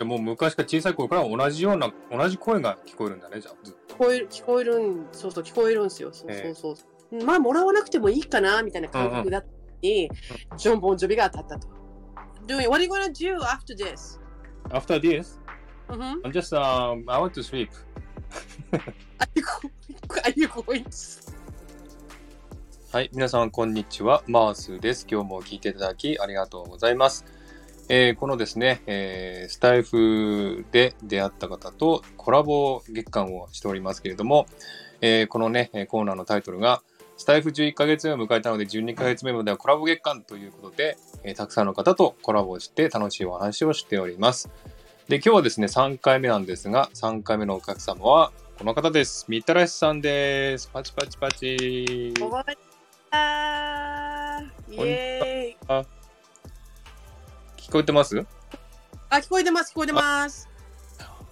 でもう昔から小さい頃から同じような、同じ声が聞こえるんだね、じゃあ。ずっと聞こえる、聞こえるん、そうそう、聞こえるんですよ。そうそうそう。まあ、もらわなくてもいいかな、みたいな感覚だったのに、ジョン・ボンジョビが当たったと。Doing, what are you gonna do after this? After this, Mm-hmm. I'm just, um, I want to sleep. Are you going, are you going to... はい、皆さん、こんにちは。マースです。今日も聞いていただきありがとうございます。えーこのですね、えースタイフで出会った方とコラボ月間をしておりますけれども、えーこのね、えーコーナーのタイトルが、スタイフ11ヶ月目を迎えたので、12ヶ月目まではコラボ月間ということで、えーたくさんの方とコラボして楽しいお話をしております。で、今日はですね、3回目なんですが、3回目のお客様はこの方です。みたらしさんです。パチパチパチ。終わったーイエーイ聞こえてます？あ、聞こえてます、聞こえてます。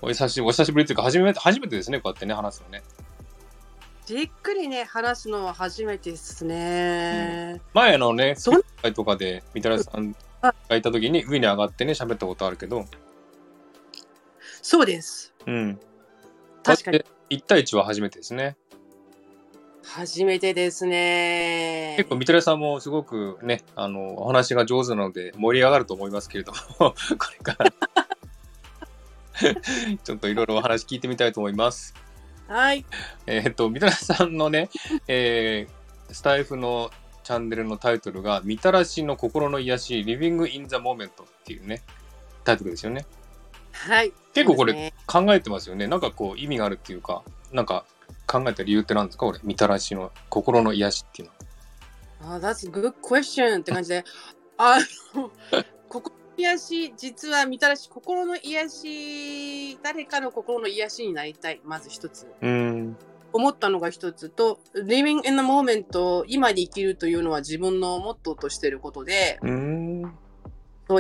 お久しお久しぶりというか、初めて、初めてですね、こうやってね、話すのね。じっくりね、話すのは初めてですね。前あのね、そん会とかで、みたらしさんがいた時に上に上がってね、喋ったことあるけど、そうです。うん。確かに。1対1は初めてですね。初めてですね。結構、みたらしさんもすごくね、あの、お話が上手なので盛り上がると思いますけれども、これから、ちょっといろいろお話聞いてみたいと思います。はい。えーっと、みたらしさんのね、えースタイフのチャンネルのタイトルが、みたらしの心の癒し、Living in the Moment っていうね、タイトルですよね。はい。結構これ考えてますよね。なんかこう意味があるっていうか、なんか考えた理由って何ですか？これ、みたらしの心の癒しっていうのは。あ、that's a good question って感じで、あの、心の癒し、実はみたらし、心の癒し、誰かの心の癒しになりたい、まず一つ。うーん。思ったのが一つと、living in the moment、今に生きるというのは自分のモットーとしていることで、うーん。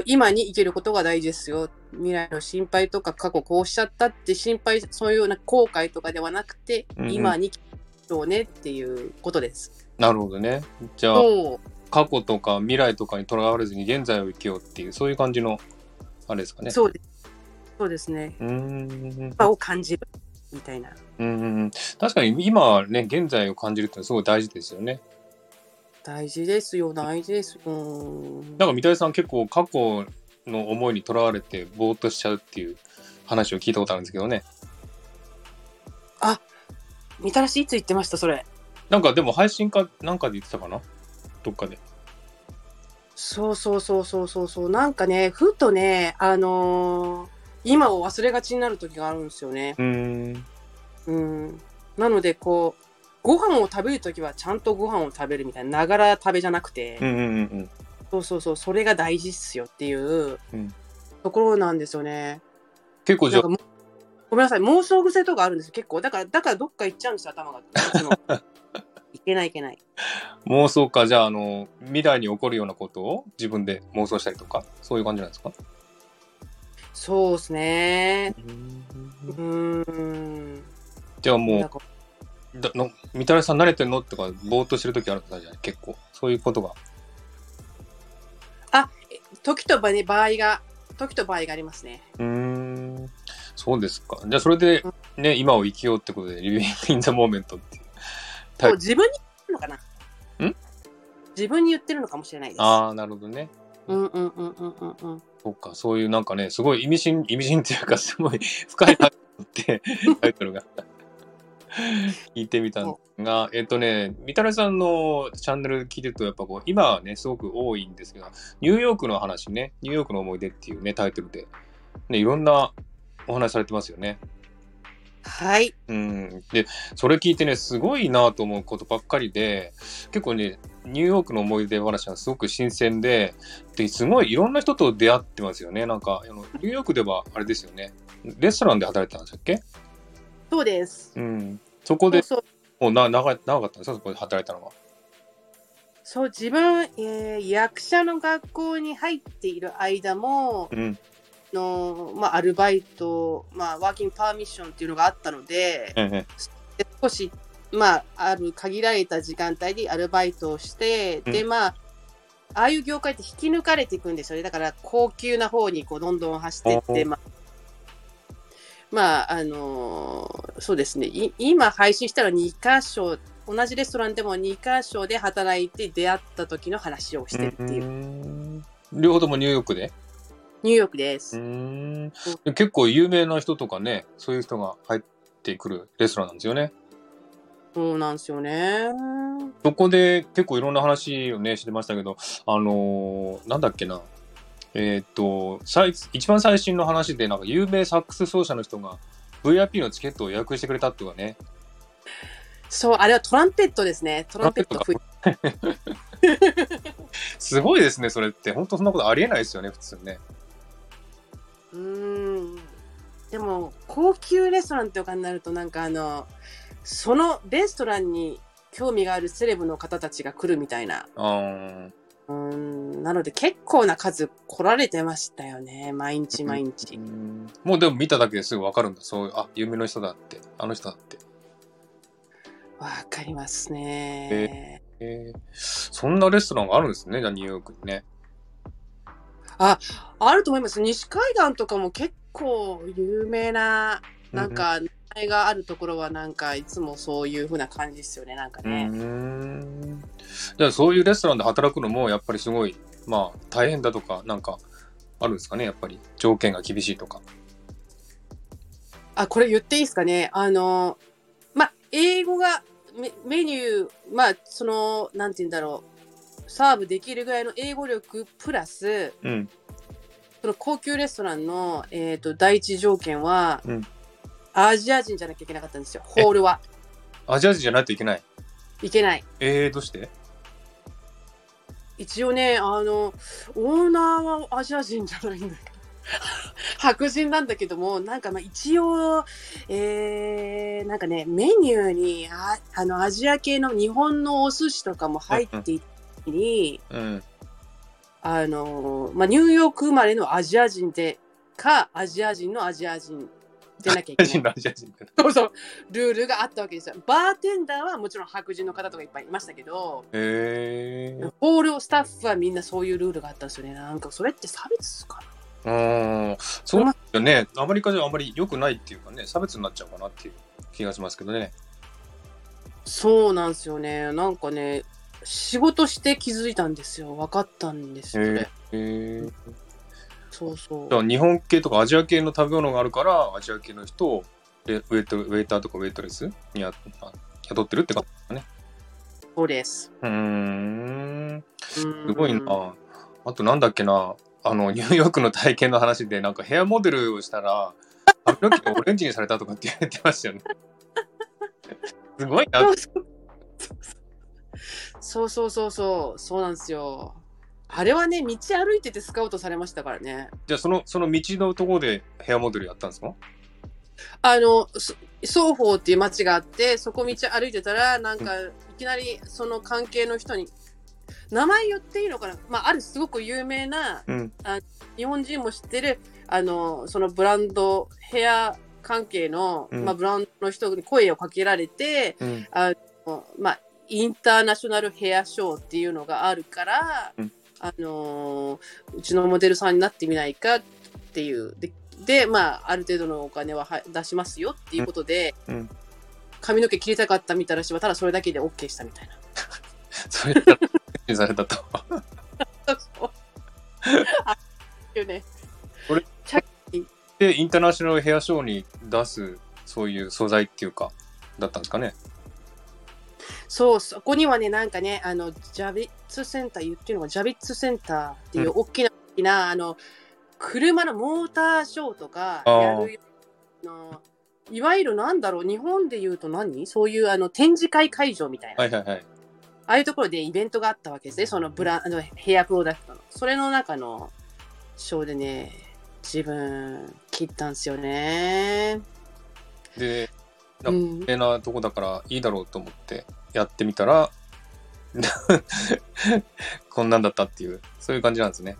今に生きることが大事ですよ。未来の心配とか過去こうしちゃったって心配、そういうような後悔とかではなくて、うんうん今に生きようねっていうことです。なるほどね。じゃあ。過去とか未来とかにとらわれずに現在を生きようっていう、そういう感じの、あれですかね。そうです。そうですね。うーん。場を感じるみたいな。うん。確かに今はね、現在を感じるってすごい大事ですよね。大事ですよ、大事ですよ。なんか三谷さん結構過去の思いにとらわれてぼーっとしちゃうっていう話を聞いたことあるんですけどね。みたらしいつ言ってました、それ。なんかでも配信かなんかで言ってたかな？どっかで。そうそうそうそうそうそう。なんかね、ふとね、あのー今を忘れがちになる時があるんですよね。うーん。うん。なので、こう、ご飯を食べるときはちゃんとご飯を食べるみたいな、ながら食べじゃなくて、うんうんうんうん。そうそうそう、それが大事っすよっていううんところなんですよね。結構じゃごめんなさい、妄想癖とかあるんですよ、結構。だから、だからどっか行っちゃうんですよ、頭が。いけないいけない。妄想か、じゃあ、あの、未来に起こるようなことを自分で妄想したりとか、そういう感じなんですか？そうですね。うーん。じゃあもう、だのみたらしさん慣れてんの？とか、ぼーっとしてる時あるんですかじゃあ結構。そういうことが。時と場,、ね、場合が、時と場合がありますね。うーん。そうですか。じゃあ、それで、ね、今を生きようってことで、Living in the Moment っていう。はいそう自分に言ってるのかな？ん？自分に言ってるのかもしれないです。ああ、なるほどね。うんうんうんうんうんうん。そうか、そういうなんかね、すごい意味深、意味深っていうか、すごい深いなって、タイトルが。聞いてみたんですが、えっとね、みたらしさんのチャンネル聞いてると、やっぱこう、今はね、すごく多いんですけど、ニューヨークの話ね、ニューヨークの思い出っていうね、タイトルで、ね、いろんなお話されてますよね。はい。うん。で、それ聞いてね、すごいなと思うことばっかりで、結構ね、ニューヨークの思い出話はすごく新鮮で、で、すごいいろんな人と出会ってますよね。なんか、あのニューヨークではあれですよね。レストランで働いてたんでしたっけ？そうです。うん。そこで、そうもうな長い長かったんですか？そこで働いたのは。そう、自分、えー役者の学校に入っている間も、うん。の、まあ、アルバイト、まあ、ワーキングパーミッションっていうのがあったので、ええ。で少し、まあ、ある限られた時間帯でアルバイトをして、で、うまあ、ああいう業界って引き抜かれていくんですよね。だから、高級な方にこうどんどん走っていって、おまあ、まあ、あのーそうですね。い今配信したら2箇所、同じレストランでも2箇所で働いて出会った時の話をしてるっていう。うん両方ともニューヨークで？ニューヨークです。うん結構有名な人とかね、そういう人が入ってくるレストランなんですよね。そうなんですよね。そこで結構いろんな話をね、してましたけど、あのーなんだっけな。えーっと、最一番最新の話で、なんか有名サックス奏者の人が VIP のチケットを予約してくれたっていうかね。そう、あれはトランペットですね。トランペット すごいですね、それって。本当そんなことありえないですよね、普通ね。うーん。でも、高級レストランとかになると、なんかあの、そのレストランに興味があるセレブの方たちが来るみたいな。うーん。なので、結構な数来られてましたよね。毎日毎日。うんもうでも見ただけですぐわかるんだ。そういう、あ、有名な人だって。あの人だって。わかりますね。えーそんなレストランがあるんですね、じゃあニューヨークにね。あると思います。西海岸とかも結構有名な、なんか、名前があるところは、なんか、いつもそういう風な感じですよね。なんかね。ん。じゃあそういうレストランで働くのもやっぱりすごい、まあ大変だとか、なんかあるんですかね、やっぱり。条件が厳しいとか。あ、これ言っていいですかね。あの、まあ、英語がメメニュー、まあ、その、なんて言うんだろう。サーブできるぐらいの英語力プラス、うん。その高級レストランの、えっ、と、第一条件は、うんアジア人じゃなきゃいけなかったんですよ。ホールは。アジア人じゃないといけない？いけない。えー、どうして？一応ね、あの、オーナーはアジア人じゃないんだけど。白人なんだけども、なんかまあ一応、えー、なんかね、メニューにああのアジア系の日本のお寿司とかも入っていたり、うん。あの、まあ、ニューヨーク生まれのアジア人でか、アジア人のアジア人でなきゃいけない。そうそう、ルールがあったわけですよ。バーテンダーはもちろん白人の方とかいっぱいいましたけど、えー。ホールスタッフはみんなそういうルールがあったんですよね。なんかそれって差別かなうーん。そうですよね。アメリカじゃあんまり良くないっていうかね、差別になっちゃうかなっていう気がしますけどね。そうなんですよね。なんかね、仕事して気づいたんですよ。分かったんですよ、それ。えー。そうそうじゃ。あ日本系とかアジア系の食べ物があるから、アジア系の人をレウェイトウェイターとかウェイトレスにやあ雇ってるってことですかね。そうです。うーん。すすごいな。あとなんだっけな。あの、ニューヨークの体験の話で、なんかヘアモデルをしたら、髪の毛をオレンジにされたとかって言ってましたよね。すごいな。そうそうそうそう、そうなんですよ。あれはね、道歩いててスカウトされましたからね。じゃあその、その道のところでヘアモデルやったんですか？あの、そ双方っていう町があって、そこ道歩いてたら、なんか、いきなりその関係の人に、名前言っていいのかな？まあ、あるすごく有名な、うん。日本人も知ってる、あの、そのブランド、ヘア関係の、うんまあ、ブランドの人に声をかけられて、うん。まあ、インターナショナルヘアショーっていうのがあるから、うんあのーうちのモデルさんになってみないかっていう。で、でまあ、ある程度のお金はは出しますよっていうことで、うんうん髪の毛切りたかったみたらしは、ただそれだけで OK したみたいな。それだら、されたと。あいうね。で、インターナショナルヘアショーに出す、そういう素材っていうか、だったんですかね。そう、そこにはね、なんかね、あの、ジャビッツセンター、言ってるのがジャビッツセンターっていう大きな、大きな、あの、車のモーターショーとかやるような、いわゆるなんだろう、日本で言うと何？そういうあの展示会会場みたいな、はいはいはい。ああいうところでイベントがあったわけですね、そのブラあのヘアプロダクトの。それの中のショーでね、自分、切ったんですよね。で、うなん。有名なとこだからいいだろうと思ってやってみたら、こんなんだったっていう、そういう感じなんですね。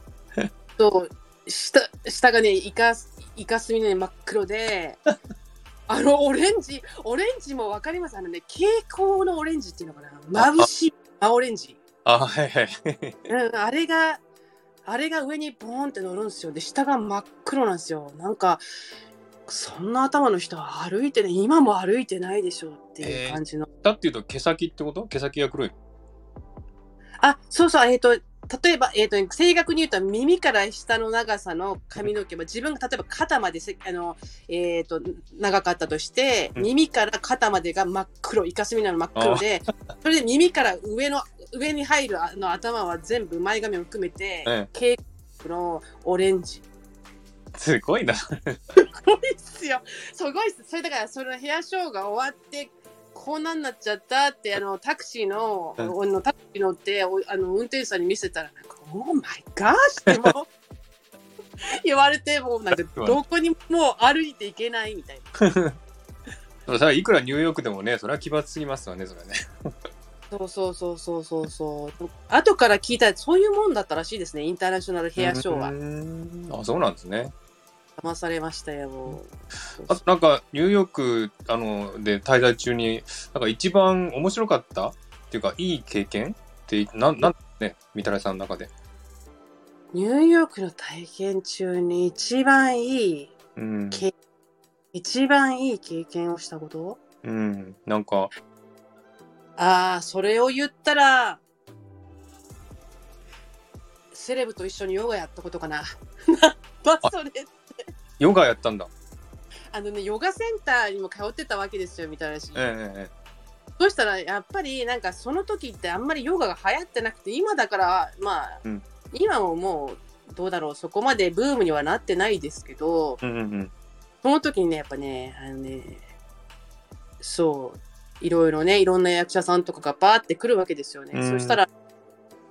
そう下下がねイカイカスミのね真っ黒で あのオレンジオレンジもわかります？あのね蛍光のオレンジっていうのかな？眩しい青オレンジ、あ、はいはい。うん、あれがあれが上にボーンって乗るんですよ。で下が真っ黒なんですよ。なんかそんな頭の人は歩いてね、今も歩いてないでしょうっていう感じの。だっていうと毛先ってこと？毛先が黒い。あ、そうそう、えっ、と、例えば、えっ、と、正確に言うと耳から下の長さの髪の毛は自分が例えば肩までせあの、えっ、と、長かったとして、うん耳から肩までが真っ黒、イカスミなの真っ黒で、それで耳から上の、上に入るあの頭は全部前髪を含めて、えケーキのオレンジ。すごいな。すごいっすよ。すごいっす。それだから、そのヘアショーが終わって、こんなんなっちゃったって、あの、タクシーの、うんあのタクシー乗って、おあの、運転手さんに見せたら、なんか、オーマイガーシってもう、言われて、もうなんか、どこにも歩いていけないみたいな。それはいくらニューヨークでもね、それは奇抜すぎますわね、それね。そうそうそうそうそうそう。後から聞いたら、そういうもんだったらしいですね、インターナショナルヘアショーはあ、そうなんですね。騙されましたよ、もう。あとなんか、ニューヨークあので滞在中に、なんか一番面白かった？っていうか、いい経験？って、なん、なんね、みたらしさんの中で。ニューヨークの体験中に一番いい、うん。け一番いい経験をしたこと？うん。なんか、ああ、それを言ったら、セレブと一緒にヨガやったことかな。まあ、それ、ヨガやったんだ。あのね、ヨガセンターにも通ってたわけですよ、みたいなし。えええそしたら、やっぱり、なんかその時ってあんまりヨガが流行ってなくて、今だから、まあ、うん今ももう、どうだろう、そこまでブームにはなってないですけど、えうんうんうん。その時にね、やっぱね、あのね、そう、いろいろね、いろんな役者さんとかがバーって来るわけですよね。うんそしたら、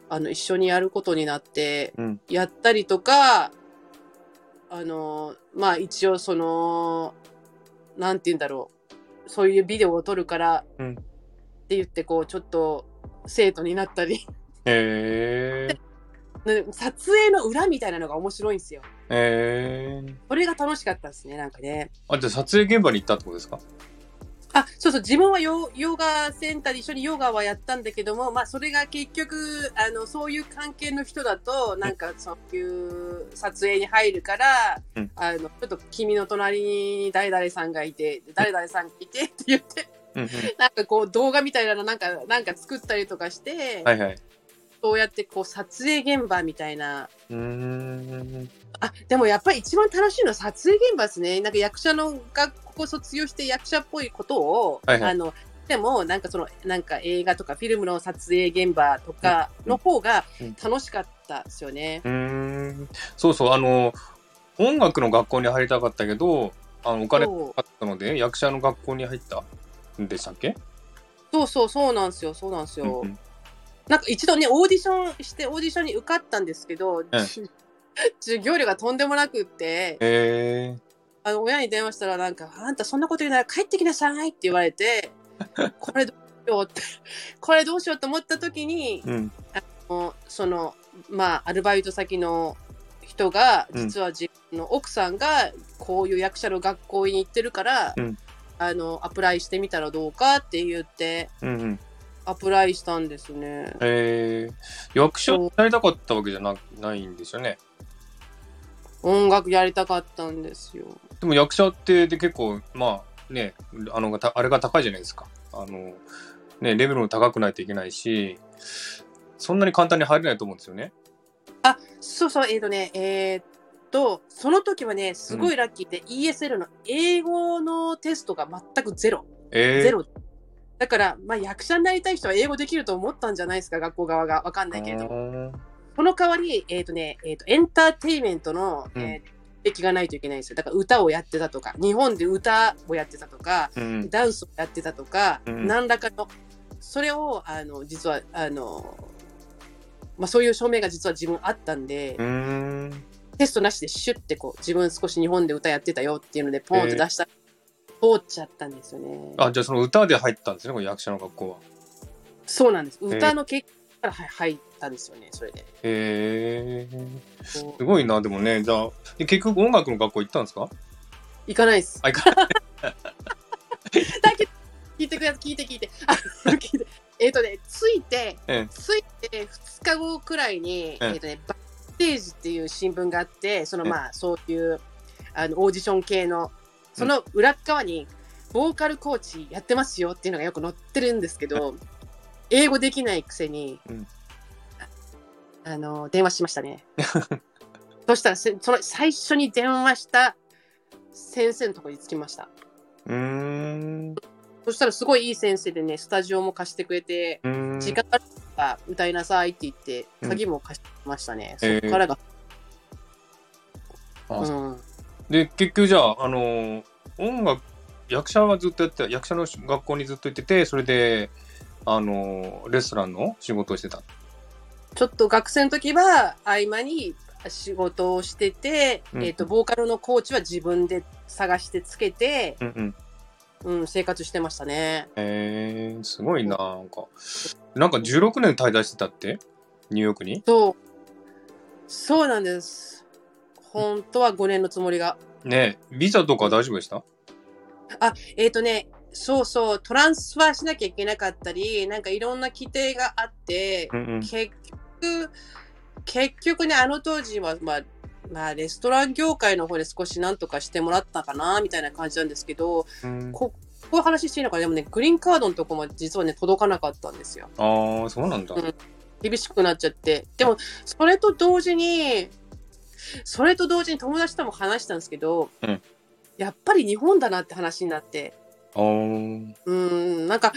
あの、一緒にやることになって、うんやったりとか、あの、まあ一応その、なんて言うんだろう、そういうビデオを撮るから、うんって言って、こう、ちょっと、生徒になったり、へえ。ね撮影の裏みたいなのが面白いんですよ。ええ。それが楽しかったですね、なんかね。あ、じゃあ撮影現場に行ったってことですか？あ、そうそう、自分はヨヨガセンターで一緒にヨガはやったんだけども、まあ、それが結局、あの、そういう関係の人だと、なんか、そういう撮影に入るから、うんあの、ちょっと君の隣に誰々さんがいて、誰々さんがいてって言って、うんうん。なんかこう動画みたいなのなんか、なんか作ったりとかして、はいはい。そうやってこう撮影現場みたいな、うーん。あ、でもやっぱり一番楽しいのは撮影現場ですね。なんか役者の学校卒業して役者っぽいことを、はいはいあの、でもなんかその、なんか映画とかフィルムの撮影現場とかの方がうん楽しかったですよね。うーん。そうそう、あの、音楽の学校に入りたかったけど、あの、お金そうかかったので、役者の学校に入ったんでしたっけ？そうそうそうなんですよ、そうなんですよ。うんうんなんか一度ね、オーディションして、オーディションに受かったんですけど、授業料がとんでもなくって、へえ。あの親に電話したらなんか、あんたそんなこと言うなら帰ってきなさいって言われて、これどうしようって、これどうしようと思った時に、うん。もうその、まあ、アルバイト先の人が、うん実は自分の奥さんがこういう役者の学校に行ってるから、うんあの、アプライしてみたらどうかって言って、うんうん。アプライしたんですね。えー、役者になりたかったわけじゃなないんですよね。音楽やりたかったんですよ。でも役者ってで結構、まあね、あの、たあれが高いじゃないですか。あの、ね、レベルも高くないといけないし、そんなに簡単に入れないと思うんですよね。あ、そうそう、えっ、とね、えーっと、その時はね、すごいラッキーで、ESL の英語のテストが全くゼロ。えー、ゼロ。だから、まあ、役者になりたい人は英語できると思ったんじゃないですか、学校側が。わかんないけれども。も。その代わり、えっ、とね、えっ、と、エンターテインメントの、うんえー経歴がないといけないんですよ。だから歌をやってたとか、日本で歌をやってたとか、うん。ダンスをやってたとか、うん何らかの、それを、あの、実は、あの、まあ、そういう証明が実は自分あったんで、ん。テストなしでシュッてこう、自分少し日本で歌やってたよっていうので、ポンって出したら、通っちゃったんですよね。あ、じゃあその歌で入ったんですね、この役者の学校は。そうなんです。ー歌の結果からはい入ったんですよね、それで。へえすごいな、でもね、じゃあ、で結局音楽の学校行ったんですか？行かないです。あ、行かない。だけど、聞いてください、聞いて聞いて。聞いて。えっ、とね、着いて、ええ。着いて2日後くらいに、ええ。えっ、とね、バッテージっていう新聞があって、そのええ。まあ、そういう、あの、オーディション系の、その裏っ側に、ボーカルコーチやってますよっていうのがよく載ってるんですけど、英語できないくせに、うんああの、電話しましたね。そしたらせ、その最初に電話した先生のところに着きました。うーん。そしたらすごいいい先生でね、スタジオも貸してくれて、うーん時間あるから歌いなさいって言って、うん鍵も貸してましたね。へーそっからが。あうん、で、結局じゃあ、あのー音楽、役者はずっとやってた、役者の学校にずっと行ってて、それで、あのーレストランの仕事をしてた。ちょっと学生の時は合間に仕事をしてて、うんえっ、と、ボーカルのコーチは自分で探してつけて、うんうん。うん、生活してましたね。へえー、すごいな、なんか。なんか16年滞在してたって？ニューヨークに？そう。そうなんです。本当は5年のつもりが。ねえビザとか大丈夫でした？えっ、とね、そうそう、トランスファーしなきゃいけなかったり、なんかいろんな規定があって、うんうん。結局、結局ね、あの当時は、まあ、まあ、レストラン業界の方で少しなんとかしてもらったかな、みたいな感じなんですけど、うんここういう話していいのかな？でもね、グリーンカードのとこも実はね、届かなかったんですよ。ああ、そうなんだ。うん厳しくなっちゃって。でも、それと同時に、それと同時に友達とも話したんですけど、うんやっぱり日本だなって話になって、うん、なんか、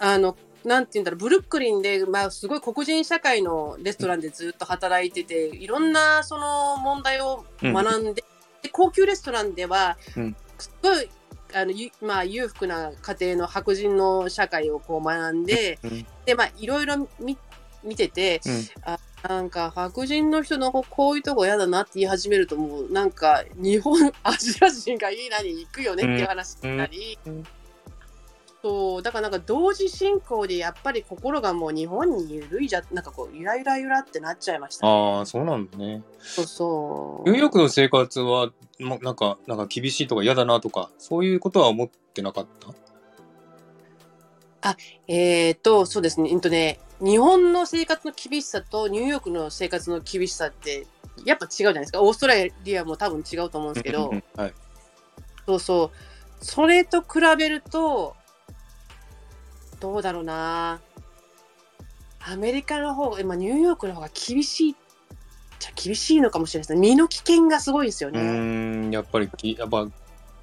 あの、なんて言うんだろう、ブルックリンで、まあ、すごい黒人社会のレストランでずっと働いてて、いろんなその問題を学んで、で高級レストランでは、うん。すごい、あの、ゆまあ、裕福な家庭の白人の社会をこう学んで、うん。で、まあ、いろいろ見見てて、うん。なんか白人の人のここういうとこ嫌だなって言い始めるともうなんか日本アジア人がいいなに行くよねっていう話になり、うんそうだからなんか同時進行でやっぱり心がもう日本に緩いじゃなんかこうゆらゆらゆらってなっちゃいました、ね、あー、そうなんだね。そうそう。ニューヨークの生活は、ま、なんか、なんか厳しいとか嫌だなとか、そういうことは思ってなかった？えーとそうですね,、えっとね日本の生活の厳しさとニューヨークの生活の厳しさってやっぱ違うじゃないですか。オーストラリアも多分違うと思うんですけど、はい。そうそう。それと比べると、どうだろうな。アメリカの方あ、ニューヨークの方が厳しいっちゃ厳しいのかもしれないですね。身の危険がすごいですようね。ーん、やっぱりき、やっぱ、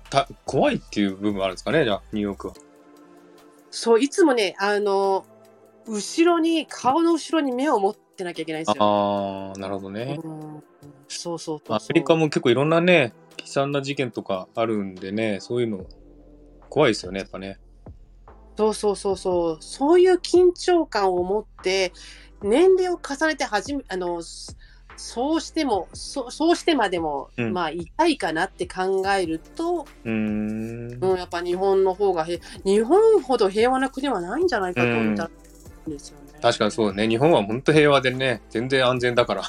た怖いっていう部分あるんですかね、じゃあ、ニューヨークは。そう、いつもね、あの、後ろに、顔の後ろに目を持ってなきゃいけないんですよ。ああ、なるほどね。うんそうそうそうそう。アメリカも結構いろんなね、悲惨な事件とかあるんでね、そういうの、怖いですよね、やっぱね。そうそうそうそう。そういう緊張感を持って、年齢を重ねてはじめ、あの、そそうしても、そそうしてまでも、うんまあ、痛いかなって考えると、うーん。うん、やっぱ日本の方がへ、日本ほど平和な国はないんじゃないかと思ったんですよね。確かにそうね。日本は本当平和でね、全然安全だから。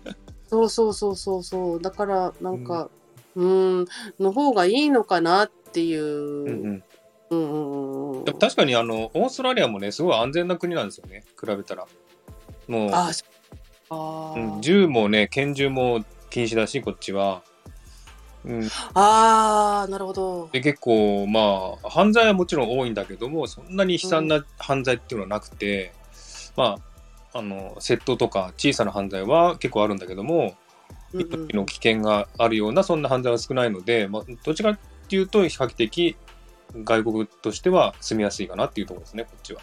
そうそうそうそうそう。だから、なんか、うん、の方がいいのかなっていう。うんうん確かにあの、オーストラリアもね、すごい安全な国なんですよね、比べたら。もう、あうん、銃もね、拳銃も禁止だし、こっちは。うん、あー、なるほど。で結構まあ犯罪はもちろん多いんだけどもそんなに悲惨な犯罪っていうのはなくて、まああの窃盗とか小さな犯罪は結構あるんだけどもうんうん命の危険があるようなそんな犯罪は少ないので、まあ、どちらかっていうと比較的外国としては住みやすいかなっていうところですねこっちは。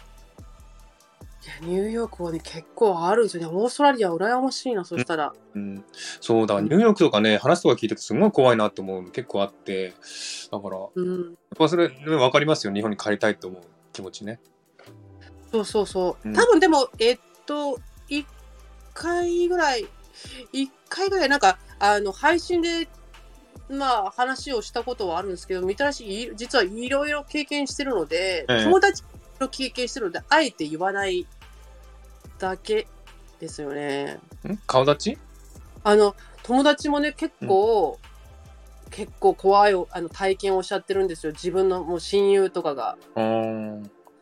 いやニューヨークはね、結構あるんですよね。オーストラリア羨ましいな、そしたら。うん、そうだニューヨークとかね話とか聞いててすごい怖いなって思うの結構あってだからやっうん。ぱそれ、ね、分かりますよ日本に帰りたいと思う気持ちね。そうそうそう。うん多分でも、えっと、1回ぐらい、1回ぐらい、なんか、あの、配信で、まあ、話をしたことはあるんですけど、みたらし、い実はいろいろ経験してるので、ええ。友達の経験してるので、あえて言わないだけですよね。ん？顔立ち？あの、友達もね、結構、結構怖いあの体験をおっしゃってるんですよ。自分のもう親友とかが。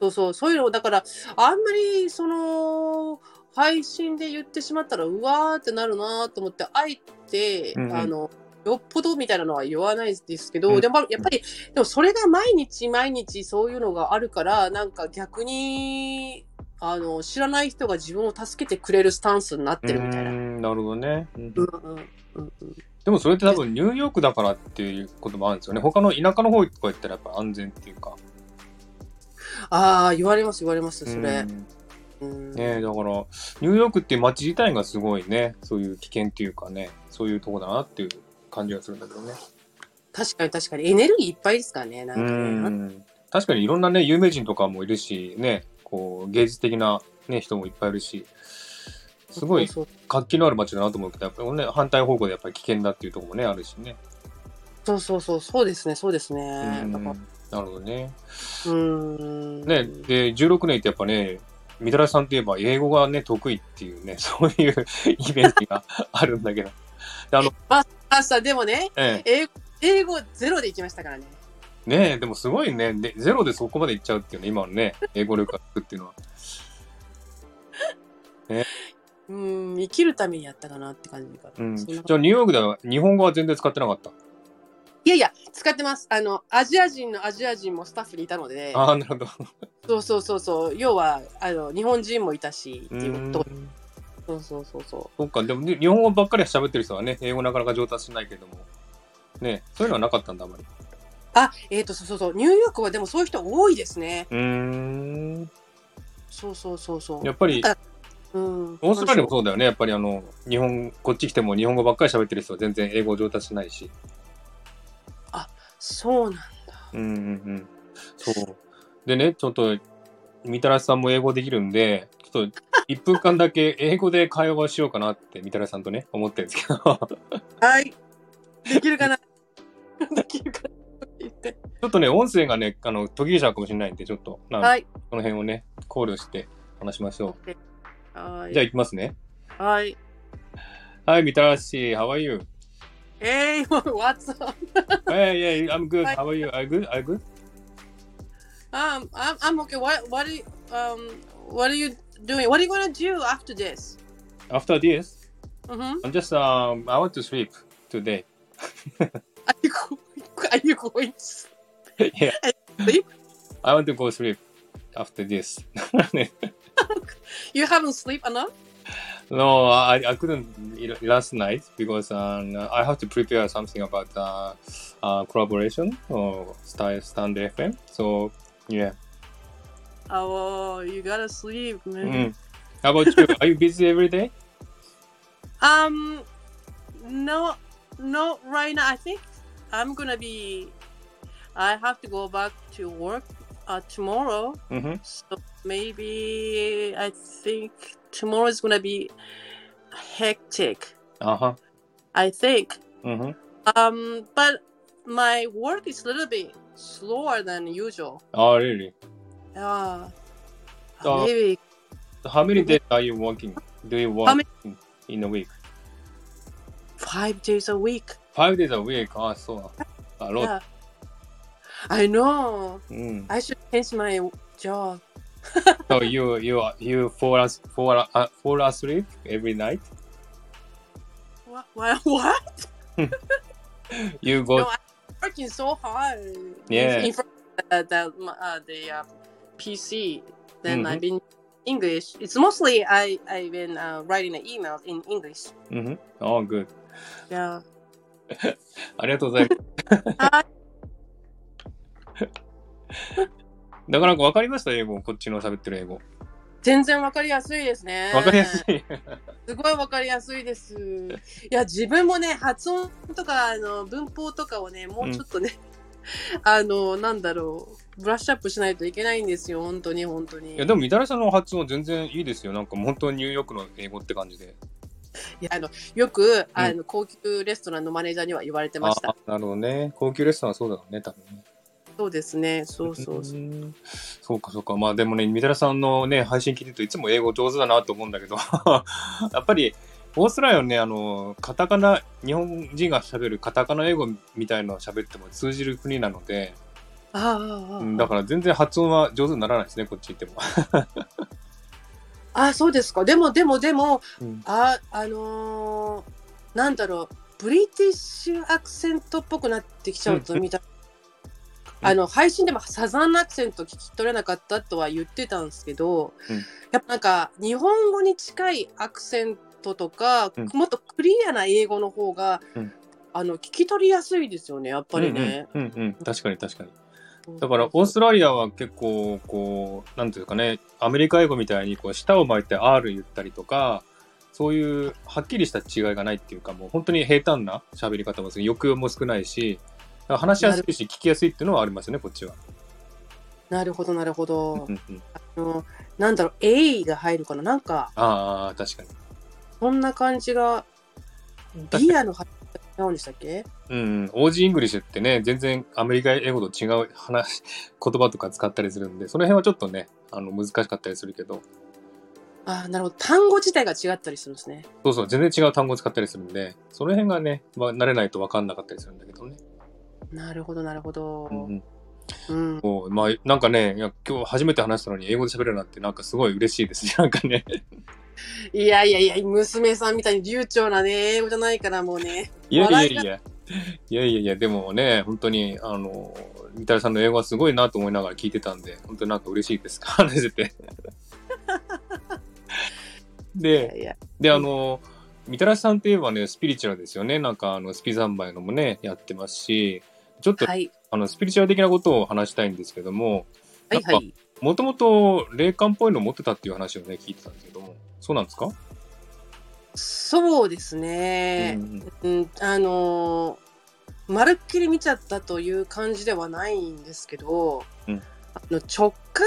そうそう、そういうのを、だから、あんまり、その、配信で言ってしまったら、うわーってなるなと思って、あえて、うんうん。あの、よっぽどみたいなのは言わないですけど、うんでもやっぱり、でもそれが毎日毎日そういうのがあるから、なんか逆に、あの、知らない人が自分を助けてくれるスタンスになってるみたいな。なるほどね。うんうんうんうんうんでもそれって多分ニューヨークだからっていうこともあるんですよね。他の田舎の方とか行ったらやっぱ安全っていうか。ああ、言われます言われます、それ。ねえだから、ニューヨークっていう街自体がすごいね、そういう危険っていうかね、そういうとこだなっていう感じがするんだけどね。確かに確かに。エネルギーいっぱいですからね、なんうかね。ん。確かにいろんなね、有名人とかもいるし、ね、こう、芸術的な、ね、人もいっぱいいるし、すごい活気のある街だなと思うけど、やっぱりね、反対方向でやっぱり危険だっていうところもね、あるしね。そうそうそう、そうですね、そうですね。なるほどね。うん。ね、で、16年ってやっぱね、みたらしさんといえば英語がね、得意っていうね、そういうイメージがあるんだけど。であの、あ、さ、でもね、ええ、英語英語ゼロで行きましたからね。ねえ、でもすごいねで、ゼロでそこまでいっちゃうっていうね、今のね、英語力がつくっていうのは。うん、生きるためにやったかなって感じかな。うん。じゃあ、ニューヨークでは日本語は全然使ってなかった？いやいや、使ってます。あの、アジア人のアジア人もスタッフにいたので、ああ、なるほど。そうそうそうそう、要は、あの、日本人もいたし、ってういうこと。んそうそうそうそそっか、でもね日本語ばっかり喋ってる人はね、英語なかなか上達しないけども。ねそういうのはなかったんだ、あんまり。う。あ、えっ、と、そうそうそう、ニューヨークはでもそういう人多いですね。うーん。そうそうそうそう。やっぱり、うん。オーストラリアもそうだよね。やっぱりあの、日本、こっち来ても日本語ばっかり喋ってる人は全然英語上達しないし。そうなんだ。うんうんうん。そう。でね、ちょっと、みたらしさんも英語できるんで、ちょっと、1分間だけ英語で会話をしようかなって、みたらしさんとね、思ってるんですけど、ちはい。できるかな？できるかな言って。ょっとね、音声がね、あの、途切れちゃうかもしれないんで、ちょっと、なはい。この辺をね、考慮して話しましょう。はい。じゃあ、いきますね。はい。はい、みたらし、How are you? Hey, what's up? Hey, yeah, I'm good. はい How are you? Are you good? Are you good? Um, I'm, I'm okay. What, what you, um, what are you doing? What are you gonna do after this? After this, Mm-hmm. I'm just, um, I want to sleep today. Are you going? Are you going? To, yeah. sleep? I want to go sleep after this. you haven't sleep enough? no, I, I couldn't last night because um, I have to prepare something about uh, uh, collaboration or style stand FM. So yeah. Oh, you gotta sleep, man. Mm. How about you? Are you busy every day? Um, no, no. Right now, I think I'm gonna be. I have to go back to work uh, tomorrow. Mm-hmm. So maybe I think tomorrow is gonna be hectic. Uh huh. I think. Mm-hmm. Um, but my work is a little bit slower than usual. Oh really? Uh, So- maybe How many days are you working? Do you work many- in a week? five days a week. Five days a week. Ah, so a lot. Yeah. I know. Mm. I should change my job. So you you you fall as fall uh, fall asleep every night. What? What? what? You go. No, I'm working so hard. Yeah. In front of the the, uh, the uh, PC. Then Mhm. I've been English. It's mostly I I've been uh, writing the emails in English. Mm-hmm. Oh, good. Yeah. ありがとうございます。はい なかなかわかりました？英語。こっちの喋ってる英語。全然わかりやすいですね。わかりやすい。すごいわかりやすいです。いや、自分もね、発音とか、あの、文法とかをね、もうちょっとね、あの、なんだろう、ブラッシュアップしないといけないんですよ、本当に、本当に。いや、でも、みたらしさんの発音全然いいですよ。なんか、本当にニューヨークの英語って感じで。いやあのよく、あの、高級レストランのマネージャーには言われてましたあ。なるほどね。高級レストランはそうだろうね、多分ね。そうですね、そうそうそう。んそうか、そうか。まあ、でもね、みたらしさんのね、配信聞いてるといつも英語上手だなと思うんだけど、やっぱり、オーストラリアのね、あの、カタカナ、日本人が喋るカタカナ英語みたいのを喋っても通じる国なので、ああだから全然発音は上手にならないですね、こっち行っても。ああ、そうですか。でも、でも、でも、うんあ、あのーなんだろう。ブリティッシュアクセントっぽくなってきちゃうと見た、あの配信でもサザンアクセント聞き取れなかったとは言ってたんですけど、うんやっぱなんか日本語に近いアクセントとか、うんもっとクリアな英語の方が、うんあの聞き取りやすいですよねやっぱりね。うんうん確かに確かに。だから、オーストラリアは結構、こう、なんていうかね、アメリカ英語みたいに、こう、舌を巻いて R 言ったりとか、そういう、はっきりした違いがないっていうか、もう本当に平坦な喋り方もする。抑揚も少ないし、話しやすいし、聞きやすいっていうのはありますよね、こっちは。なるほどなるほど。あのなんだろう A が入るかな？なんかああ、確かに。そんな感じがビアの入り方違うんでしたっけ？うんうん、オージーイングリッシュってね、全然アメリカ英語と違う話、言葉とか使ったりするんで、その辺はちょっとね、あの、難しかったりするけど、あなるほど単語自体が違ったりするんですね。そうそう、全然違う単語を使ったりするんで、その辺がね、まあ、慣れないと分かんなかったりするんだけどね。なるほどなるほど。うんうんうまあ、なんかね、いや今日初めて話したのに英語で喋れるなんてなんかすごい嬉しいですね。なんかね。いやいやいや娘さんみたいに流暢なね英語じゃないからもうね。いやいやいや。いやいやいや、でもね、本当に、あの、みたらさんの英語はすごいなと思いながら聞いてたんで、本当になんか嬉しいです。話してて。いで、やいやで、あの、みたらしさんといえばね、スピリチュアルですよね。なんか、あの、スピザンバイのもね、やってますし、ちょっと、はいあの、スピリチュアル的なことを話したいんですけども、はいはい。もともと霊感っぽいの持ってたっていう話をね、聞いてたんですけども、そうなんですか？そうですね。うんうん、あのーまるっきり見ちゃったという感じではないんですけど、うんあの直感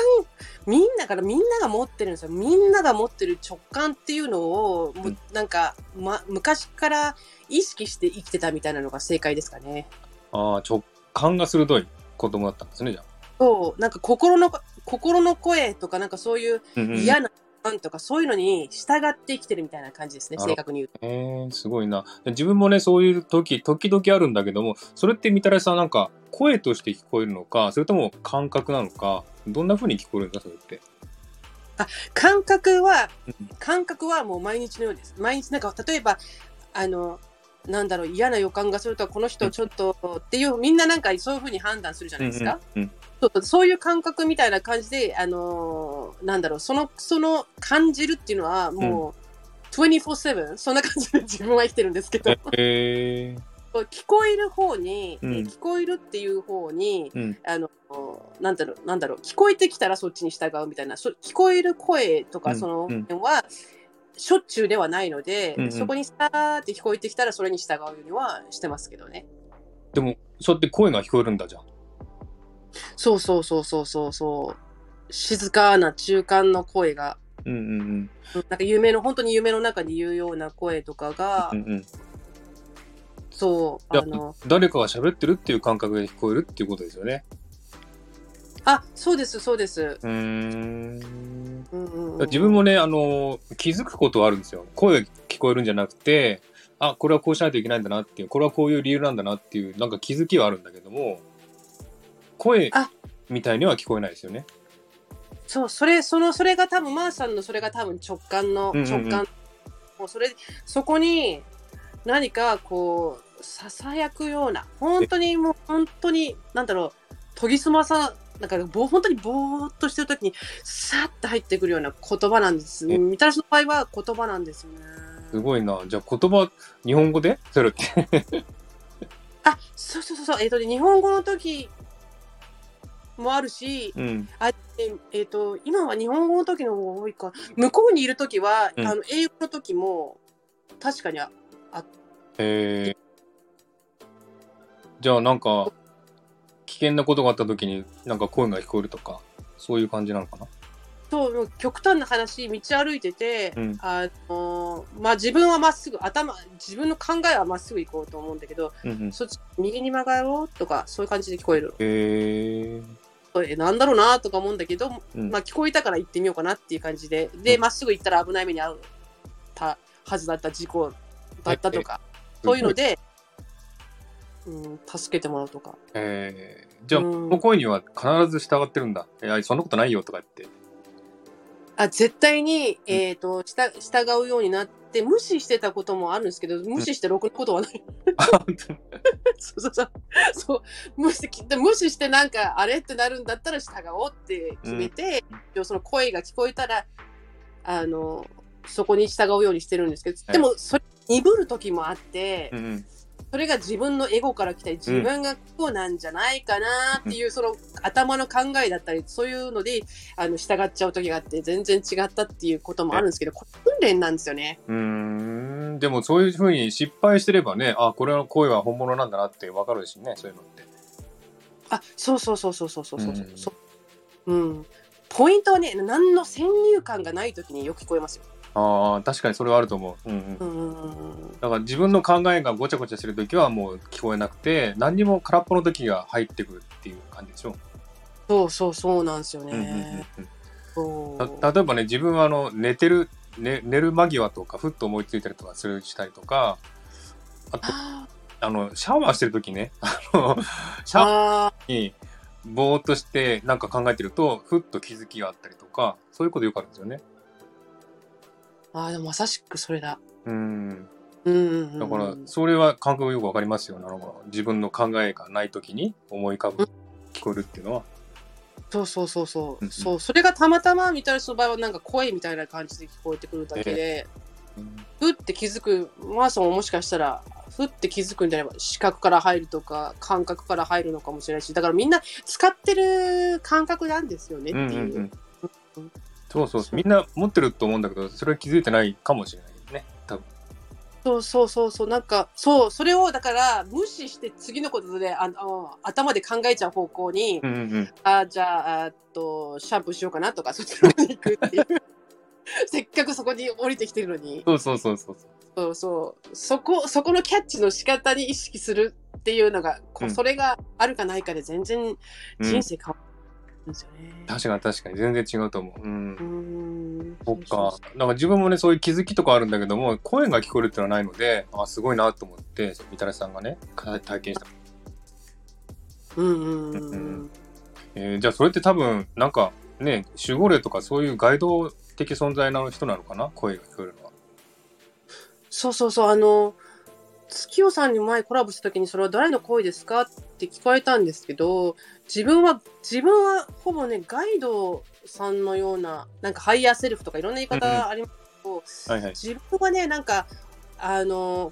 みんなからみんなが持ってるんですよみんなが持ってる直感っていうのを、もううんなんか、ま、昔から意識して生きてたみたいなのが正解ですかね。ああ、直感が鋭い子供だったんですね、じゃあ。そうなんか心の心の声とかなんかそういう嫌な感とかそういうのに従って生きてるみたいな感じですね、正確に言うと。えー、すごいな。自分もね、そういう時、時々あるんだけども、それってみたらしさんなんか、声として聞こえるのか、それとも感覚なのか、どんな風に聞こえるんだ、それって？感覚はうん感覚はもう毎日のようです。毎日なんか例えばあのなんだろう嫌な予感がするとこの人ちょっとっていうみんななんかそういうふうに判断するじゃないですか？うんうんそうそういう感覚みたいな感じであのなんだろうそのその感じるっていうのはもう、24/7そんな感じで自分は生きてるんですけど。えー、聞こえる方に、うん。え聞こえるっていう方にうん。あのなんだろうなんだろう聞こえてきたらそっちに従うみたいなそ聞こえる声とうん。かそのうん。辺はしょっちゅうではないので、うんうん。そこにさーって聞こえてきたらそれに従うようにはしてますけどね。でも、そうやって声が聞こえるんだじゃん。そうそうそうそうそうそう静かな中間の声がうんうんうん。うんなんか夢の本当に夢の中で言うような声とかが、うんうん、そうあの誰かが喋ってるっていう感覚で聞こえるっていうことですよね。あそうですそうです、うーん。うんうんうん、自分もね、あの、気づくことはあるんですよ。声が聞こえるんじゃなくて、あ、これはこうしないといけないんだなっていう、これはこういう理由なんだなっていう、なんか気づきはあるんだけども、声あみたいには聞こえないですよね。そう、それ、その、それが多分、マーさんのそれが多分直感の、うんうんうん直感。もうそれ、そこに何かこう、ささやくような、本当にもう、本当に、なんだろう、研ぎ澄まさ、なんか、ぼ本当にぼーっとしてるときに、さっと入ってくるような言葉なんです。えみたらしの場合は言葉なんですよね。すごいな。じゃあ言葉、日本語で？それって。あ、そうそうそうそう、えっ、とね、日本語の時もあるし、うん。あええーと今は日本語の時の方が多いか。向こうにいる時は、うん。あの英語の時も確かにあえー、じゃあなんか、危険なことがあった時になんか声が聞こえるとか、そういう感じなのかな？そう極端な話道歩いてて、うんあのまあ自分はまっすぐ頭自分の考えはまっすぐ行こうと思うんだけどうんうん。そっち右に曲がろうとかそういう感じで聞こえるえー、えなんだろうなとか思うんだけど、うんまあ聞こえたから行ってみようかなっていう感じででうんま、っすぐ行ったら危ない目に遭うたはずだった事故だったとか、えそういうので、うん、助けてもらうとか。えー、じゃあ、うんこの声には必ず従ってるんだ。いや、そんなことないよとか言って。あ絶対に、えー、と従従うようになっって無視してたこともあるんですけど、無視してろくなことはない。あ本 そうそうそう。そう。無視で無視してなんかあれってなるんだったら従おうって決めて、その声が聞こえたらあのそこに従うようにしてるんですけど、はい。でもそれ鈍る時もあって、うんうんそれが自分のエゴから来たり自分がこうなんじゃないかなっていう、その頭の考えだったりそういうのであの従っちゃう時があって全然違ったっていうこともあるんですけどこれ訓練なんですよね。うーんでもそういうふうに失敗してればねあこれの声は本物なんだなって分かるしねそういうのってあそうそうそうそうそうそうそううんそう。うん。ポイントはね何の先入観がない時によく聞こえますよ。ああ確かにそれはあると思う、うんうん、うん。うんうんだから自分の考えがごちゃごちゃしてる時はもう聞こえなくて何にも空っぽの時が入ってくるっていう感じでしょ、そうそうそうなんですようんうんうんね。うん。そう。た例えばね自分はあの寝てる、ね、寝る間際とかふっと思いついたりとかするしたりとかあとああのシャワーしてる時ね。あのシャワあー。にぼーっとしてなんか考えてるとふっと気づきがあったりとかそういうことよくあるんですよねああでもまさしくそれだ。うん。うんうんうんだからそれは感覚よくわかりますよなるほど自分の考えがない時に思い浮かぶ聞こえるっていうのは。そうそうそうそう、うんうん。そう。それがたまたまみたいな人の場合はなんか声みたいな感じで聞こえてくるだけで、ふって気づくマーソンももしかしたらふって気づくんであれば視覚から入るとか感覚から入るのかもしれないしだからみんな使ってる感覚なんですよねってう。んうんいう。うんそうそう。みんな持ってると思うんだけどそれは気づいてないかもしれないね。多分。そうそうそうそう。なんかそう。それをだから無視して次のことでああ頭で考えちゃう方向に、うんうんうん。あじゃああとシャンプーしようかなとかそっちの方に行くっていう。せっかくそこに降りてきてるのに。そうそうそうそうそう。そうそこそこのキャッチの仕方に意識するっていうのが、こうん。それがあるかないかで全然うん人生変わるんですよね。確かに確かに全然違うと思う。うんそっか。なんか自分もね、そういう気づきとかあるんだけども、声が聞こえるってのはないので、あ、すごいなと思って、みたらしさんがね、か体験した。ううんうんうんううんんえーじゃあそれって多分、なんかね、守護霊とかそういうガイド的存在の人なのかな？声が聞こえるのは。そうそうそうあの月夜さんに前コラボした時にそれは誰の声ですかって聞かれたんですけど自分は自分はほぼねガイドさんのようななんかハイヤーセルフとかいろんな言い方ありますけど、はいはい。自分はねなんかあの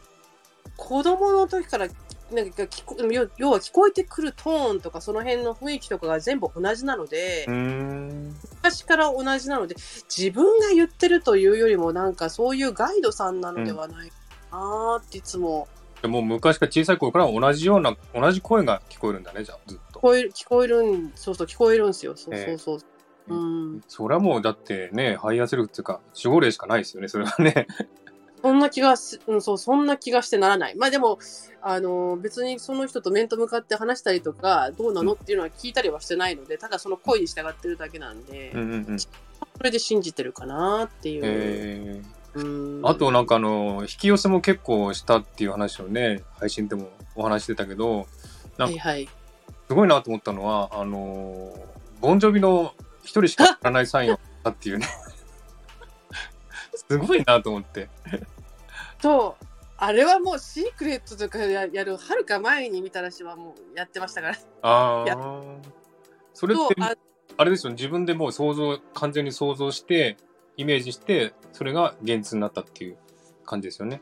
子供の時からなんか聞こ要要は聞こえてくるトーンとかその辺の雰囲気とかが全部同じなので。昔から同じなので自分が言ってるというよりもなんかそういうガイドさんなのではないかなっていつも。でもう昔から小さい頃から同じような、同じ声が聞こえるんだね、じゃあ、ずっと。聞こえる聞こえるんそうそう聞こえるんですよ。そうそうそう、えうん。それはもうだってね、ハイヤーセルフっていうか、守護霊しかないですよね、それはね。そんな気がす、うん、そうそんな気がしてならない。まあでもあの別にその人と面と向かって話したりとかどうなのっていうのは聞いたりはしてないのでただその声に従ってるだけなんで、うん。うんうん。それで信じてるかなっていう、えーうんあとなんかあの、引き寄せも結構したっていう話をね、配信でもお話ししてたけど、なんかすごいなと思ったのは、あの、ボンジョビの一人しか知らないサインをしたっていうね。すごいなと思って。そうあれはもうシークレットとかややるはるか前にみたらしはもうやってましたからああ。それって、あれですよね、自分でもう想像、完全に想像して、イメージして、それが現実になったっていう感じですよね。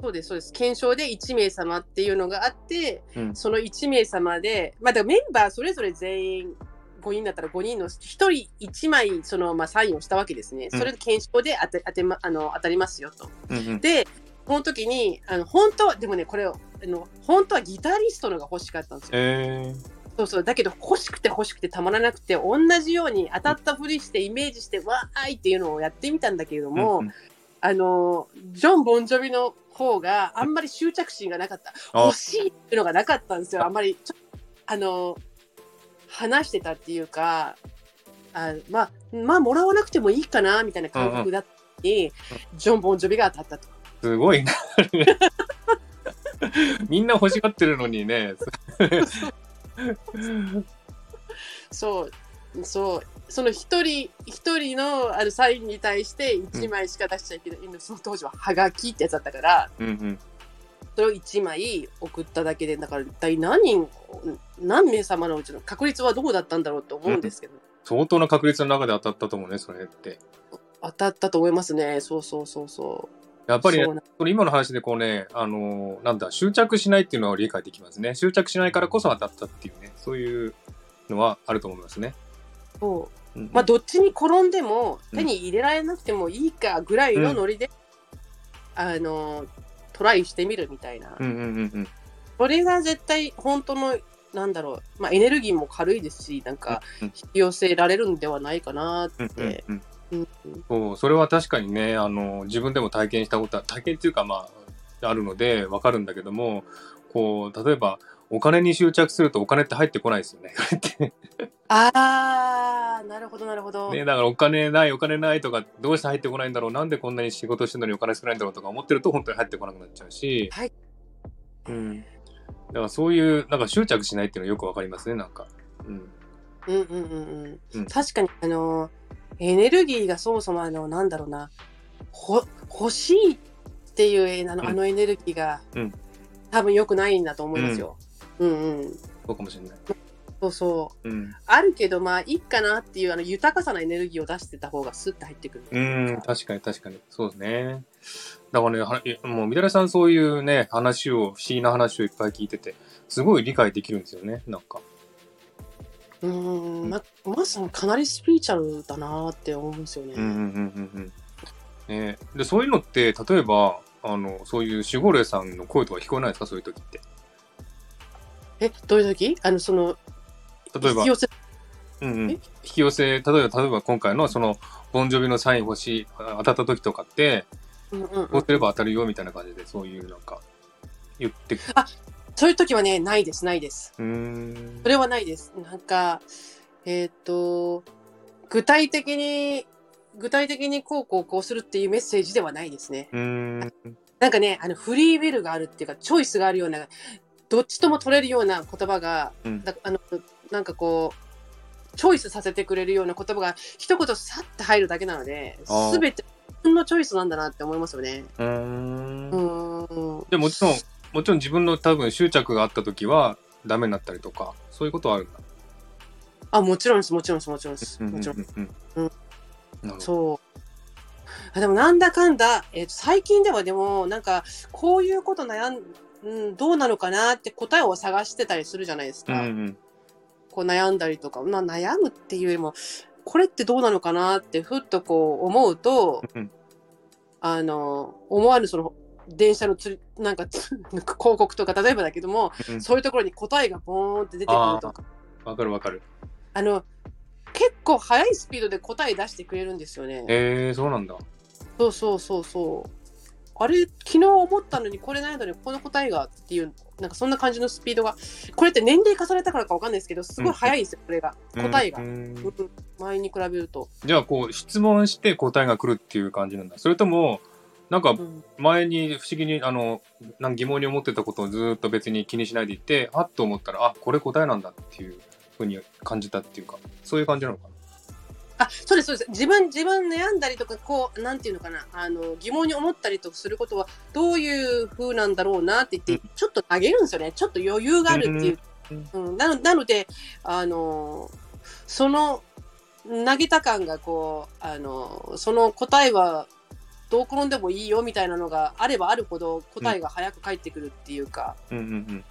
そうですそうです検証で1名様っていうのがあってうん。その1名様で、まあ、だからメンバーそれぞれ全員5人だったら5人の1人1枚その、まあ、サインをしたわけですね。うんそれで検証で当て当て、ま、あの当たりますよと。うんうん。で、この時に、あの本当は、でもね、これをあの、本当はギタリストのが欲しかったんですよ。えそうそう。だけど、欲しくて欲しくてたまらなくて、同じように当たったふりして、イメージして、わーいっていうのをやってみたんだけれどー。も、うんうんあの、ジョン・ボンジョビの方があんまり執着心がなかった。あ欲しいっていうのがなかったんですよ。あんまり、あの、話してたっていうか、あまあ、まあ、もらわなくてもいいかな、みたいな感覚だったのに、ジョン・ボンジョビが当たったと。すごいな。みんな欲しがってるのにね。そう、そう。その一人一人のあのサインに対して1枚しか出しちゃいけない、その当時はハガキってやつだったからうんうん。それを1枚送っただけでだから一体何人何名様のうちの確率はどうだったんだろうと思うんですけど、相当な確率の中で当たったと思うね、それって。当たったと思いますねそうそうそうそうやっぱりねそうなこれ今の話でこうね、あのーなんだ、執着しないっていうのは理解できますね。執着しないからこそ当たったっていうね、そういうのはあると思いますね。そう。うんまあどっちに転んでもうん。手に入れられなくてもいいかぐらいのノリで、あのトライしてみるみたいな、うんうんうんうん。それが絶対本当のなんだろう、まあ、エネルギーも軽いですしなんかうん引き寄せられるんではないかなっうんうんて、うんうんそう、それは確かにね、あの、自分でも体験したことは、体験っていうかまあ、あるのでわかるんだけども、こう、例えば、お金に執着するとお金って入ってこないですよね。あーなるほどなるほど、ね、だからお金ない、お金ないとか、どうして入ってこないんだろう、なんでこんなに仕事してるのにお金少ないんだろうとか思ってると本当に入ってこなくなっちゃうし、はいうん。だからそういう、なんか執着しないっていうのはよくわかりますね、なんか。うん。うんうんうんうん、うん確かにあのエネルギーがそもそもあのなんだろうなほ欲しいっていうあの,、うんあのエネルギーが、うん多分良くないんだと思いますよ。うん、うん、そうかもしれない。そうそううん。あるけどまあいいかなっていうあの豊かさなエネルギーを出してた方がスッと入ってくる。うん、確かに確かに。そうですね。だからねは、もう、みだらさんそういうね、話を、不思議な話をいっぱい聞いてて、すごい理解できるんですよね、なんか。うーん。ままさにかなりスピリチュアルだなって思うんですよね。うんうんうんうん。で、そういうのって、例えば、あの、そういう守護霊さんの声とか聞こえないですか？そういう時って。えどういう時？あのその例えば。引き、寄せ？うんうん、え？引き寄せ、例えば、例えば今回のその、ボンジョビのサイン欲しい、あ当たった時とかって、うんうんうこうんすれば当たるよみたいな感じで、そういうなんか、言ってくそういう時はねないですないです。うーんそ。れはないです。なんか、えっ、と、具体的に、具体的にこうこうこうするっていうメッセージではないですね。ん。なんかね、あのフリーウィルがあるっていうか、チョイスがあるような、どっちとも取れるような言葉が、うんだあのなんかこう、チョイスさせてくれるような言葉が一言さって入るだけなので、すべて自分のチョイスなんだなって思いますよね。うん。でもちろん、もちろん自分の多分執着があった時はダメになったりとか、そういうことはあるんだ。あ、もちろんです、もちろんです、もちろんです。もちろん。うん。そう。あでもなんだかんだ、えーと最近ではでもなんかこういうこと悩ん、うん、どうなのかなって答えを探してたりするじゃないですか。うんうん。こう悩んだりとか、まあ、悩むっていうよりもこれってどうなのかなってふっとこう思うとうんあの思わぬその電車のつりなんかつ 広告とか例えばだけどもうんそういうところに答えがボーンって出てくるとかわかるわかる。あの結構速いスピードで答え出してくれるんですよね。えー、そうなんだ。そうそうそうそう。あれ、昨日思ったのにこれないのにこの答えがっていう、なんかそんな感じのスピードが、これって年齢重ねたからかわかんないですけど、すごい速いんですよ、これが。答えがう。んうん前に比べると。じゃあ、こう、質問して答えが来るっていう感じなんだ。それとも、なんかうん前に不思議に、あの、なんか疑問に思ってたことをずーっと別に気にしないでいて、あっと思ったら、あ、これ答えなんだっていうふうに感じたっていうか、そういう感じなのかな？あ、そうです、そうです。自分、自分悩んだりとか、こう、なんていうのかな、あの、疑問に思ったりとかすることは、どういう風なんだろうなって言って、ちょっと投げるんですよね。ちょっと余裕があるっていう。うん、なのなので、あの、その、投げた感が、こう、あの、その答えは、どう転んでもいいよみたいなのがあればあるほど答えが早く返ってくるっていうか、うん。うん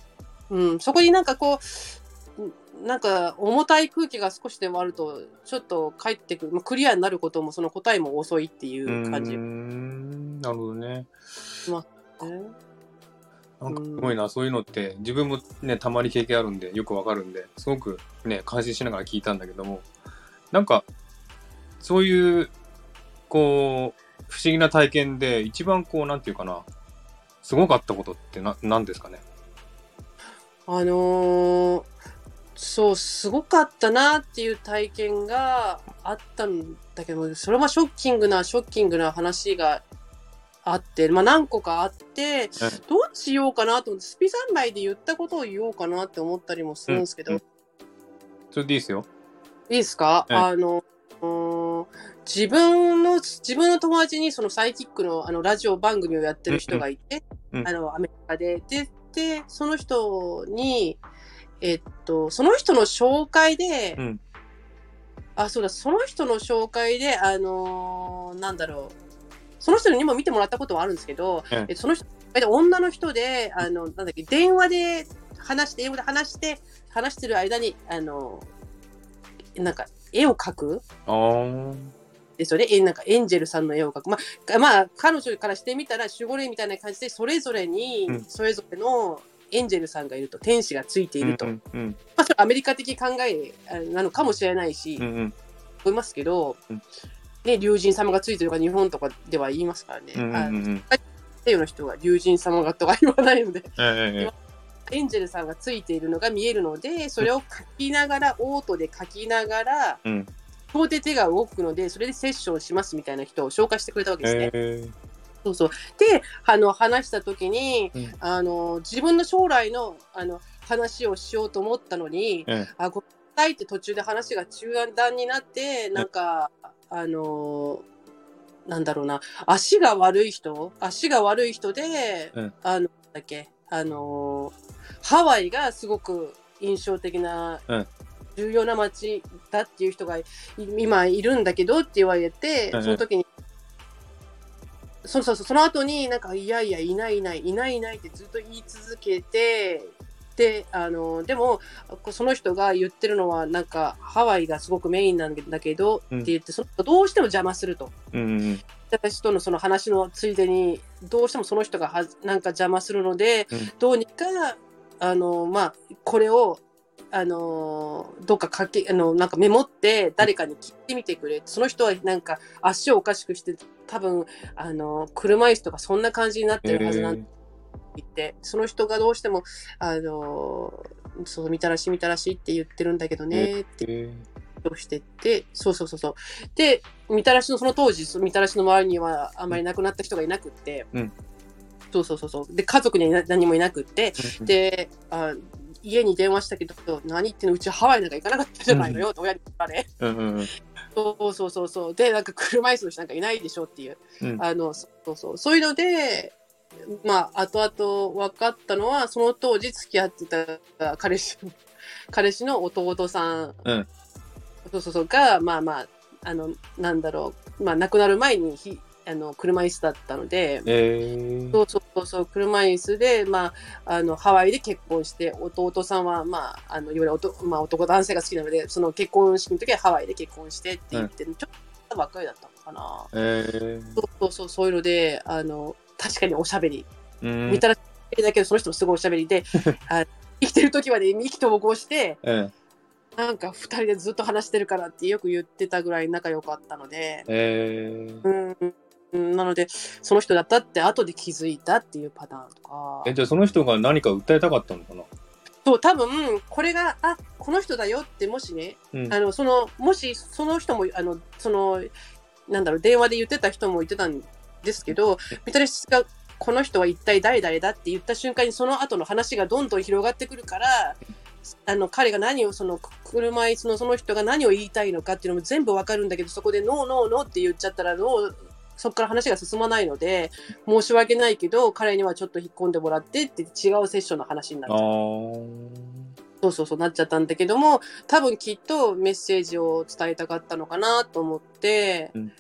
うん。うん、そこになんかこう、なんか重たい空気が少しでもあると、ちょっと返ってくる、まあクリアになることもその答えも遅いっていう感じ。うーん。なるほどね。ね。なんかすごいな、そういうのって自分もね、たまに経験あるんで、よくわかるんで、すごくね、感心しながら聞いたんだけども、なんか、そういう、こう、不思議な体験で、一番こう、なんていうかな、すごかったことってな、何ですかね？あのーそう、すごかったなっていう体験があったんだけど、それはショッキングな、ショッキングな話があって、まあ何個かあって、どうしようかなと思って、スピ三昧で言ったことを言おうかなって思ったりもするんですけど、うんそれでいいですよ。いいですか、はいあの、うーん自分の、自分の友達にそのサイキックのあのラジオ番組をやってる人がいて、うんうん。あの、アメリカで。で、で、その人に、えっと、その人の紹介で、うん。あ、そうだ、その人の紹介で、あのーなんだろう、その人にも見てもらったことはあるんですけど、うん。えその人、で女の人で、あの、なんだっけ、電話で話して、英語で話して、話してる間に、あの、なんか、絵を描く？ですよね。えなんか、エンジェルさんの絵を描く。まあ、まあ、彼女からしてみたら、守護霊みたいな感じで、それぞれにうん、それぞれのエンジェルさんがいると、天使がついていると。うんうんまあ、それはアメリカ的考えあなのかもしれないし、うんうん思いますけど、うんね、竜神様がついてるか日本とかでは言いますからね。うんうんあのうん西洋の人が竜神様がとか言わないので、ええエンジェルさんがついているのが見えるので、それを書きながら、オートで書きながら、うん両手手が動くので、それでセッションしますみたいな人を紹介してくれたわけですね。そうそう。で、あの、話した時に、うんあの、自分の将来の、あの、話をしようと思ったのに、えあ、ごめんなさいって途中で話が中断になって、なんか、あの、なんだろうな、足が悪い人、足が悪い人で、うんあの、だっけ、あの、ハワイがすごく印象的な、うん重要な街だっていう人がい今いるんだけどって言われて、うんその時に、そうそうそう、その後になんか、いやいや、いないいない、いないいないってずっと言い続けて、で、あの、でも、その人が言ってるのは、なんか、ハワイがすごくメインなんだけど、うん。って言って、そどうしても邪魔すると。うんうん。私とのその話のついでに、どうしてもその人がはなんか邪魔するので、うん。どうにか、あの、まあ、これを、あの、どっか書け、あの、なんかメモって誰かに聞いてみてくれ。その人はなんか足をおかしくして、多分、あの、車椅子とかそんな感じになってるはずなんえ言って、その人がどうしても、あの、そう、みたらしみたらしって言ってるんだけどね、ってえをしてって、そうそうそうそう。で、みたらしのその当時、そのみたらしの周りにはあんまり亡くなった人がいなくって、うんそうそうそうそう。で、家族には何もいなくって、で、あ家に電話したけど、何言ってんのうちハワイなんか行かなかったじゃないのよ、って親に言われ。うんうんうんそうそうそうそう。で、なんか車椅子の人なんかいないでしょっていう。うんあの、そうそう。そういうので、まあ、後々分かったのは、その当時付き合ってた彼氏、彼氏の弟さん、うんそうそうそう、が、まあまあ、あの、なんだろう、まあ、亡くなる前にひ、あの、車椅子だったので、えそうそうそうそう、車椅子で、まあ、あの、ハワイで結婚して、弟さんは、まあ、あの、いわゆる男、まあ、男、男性が好きなので、その結婚式の時はハワイで結婚してって言って、ちょっと若いだったのかな。えそうそうそう、そういうので、あの、確かにおしゃべり。うん。見たらだけど、その人もすごいおしゃべりで、あ生きてる時はね、意気投合して、えなんか二人でずっと話してるからってよく言ってたぐらい仲良かったので、えうん、うんなので、その人だったって後で気づいたっていうパターンとか。えじゃあその人が何か訴えたかったのかな？そう、多分、これが、あ、この人だよって、もしね、うん。あの、その、もし、その人も、あの、その、なんだろう、電話で言ってた人も言ってたんですけど、みたらしが、この人は一体誰々だって言った瞬間に、その後の話がどんどん広がってくるから、あの、彼が何を、その、車椅子のその人が何を言いたいのかっていうのも全部わかるんだけど、そこで、ノーノーノーって言っちゃったら、ノー、そこから話が進まないので、申し訳ないけど、彼にはちょっと引っ込んでもらってって違うセッションの話になっちあゃう。ーそうそうそうなっちゃったんだけども、多分きっとメッセージを伝えたかったのかなと思って、うん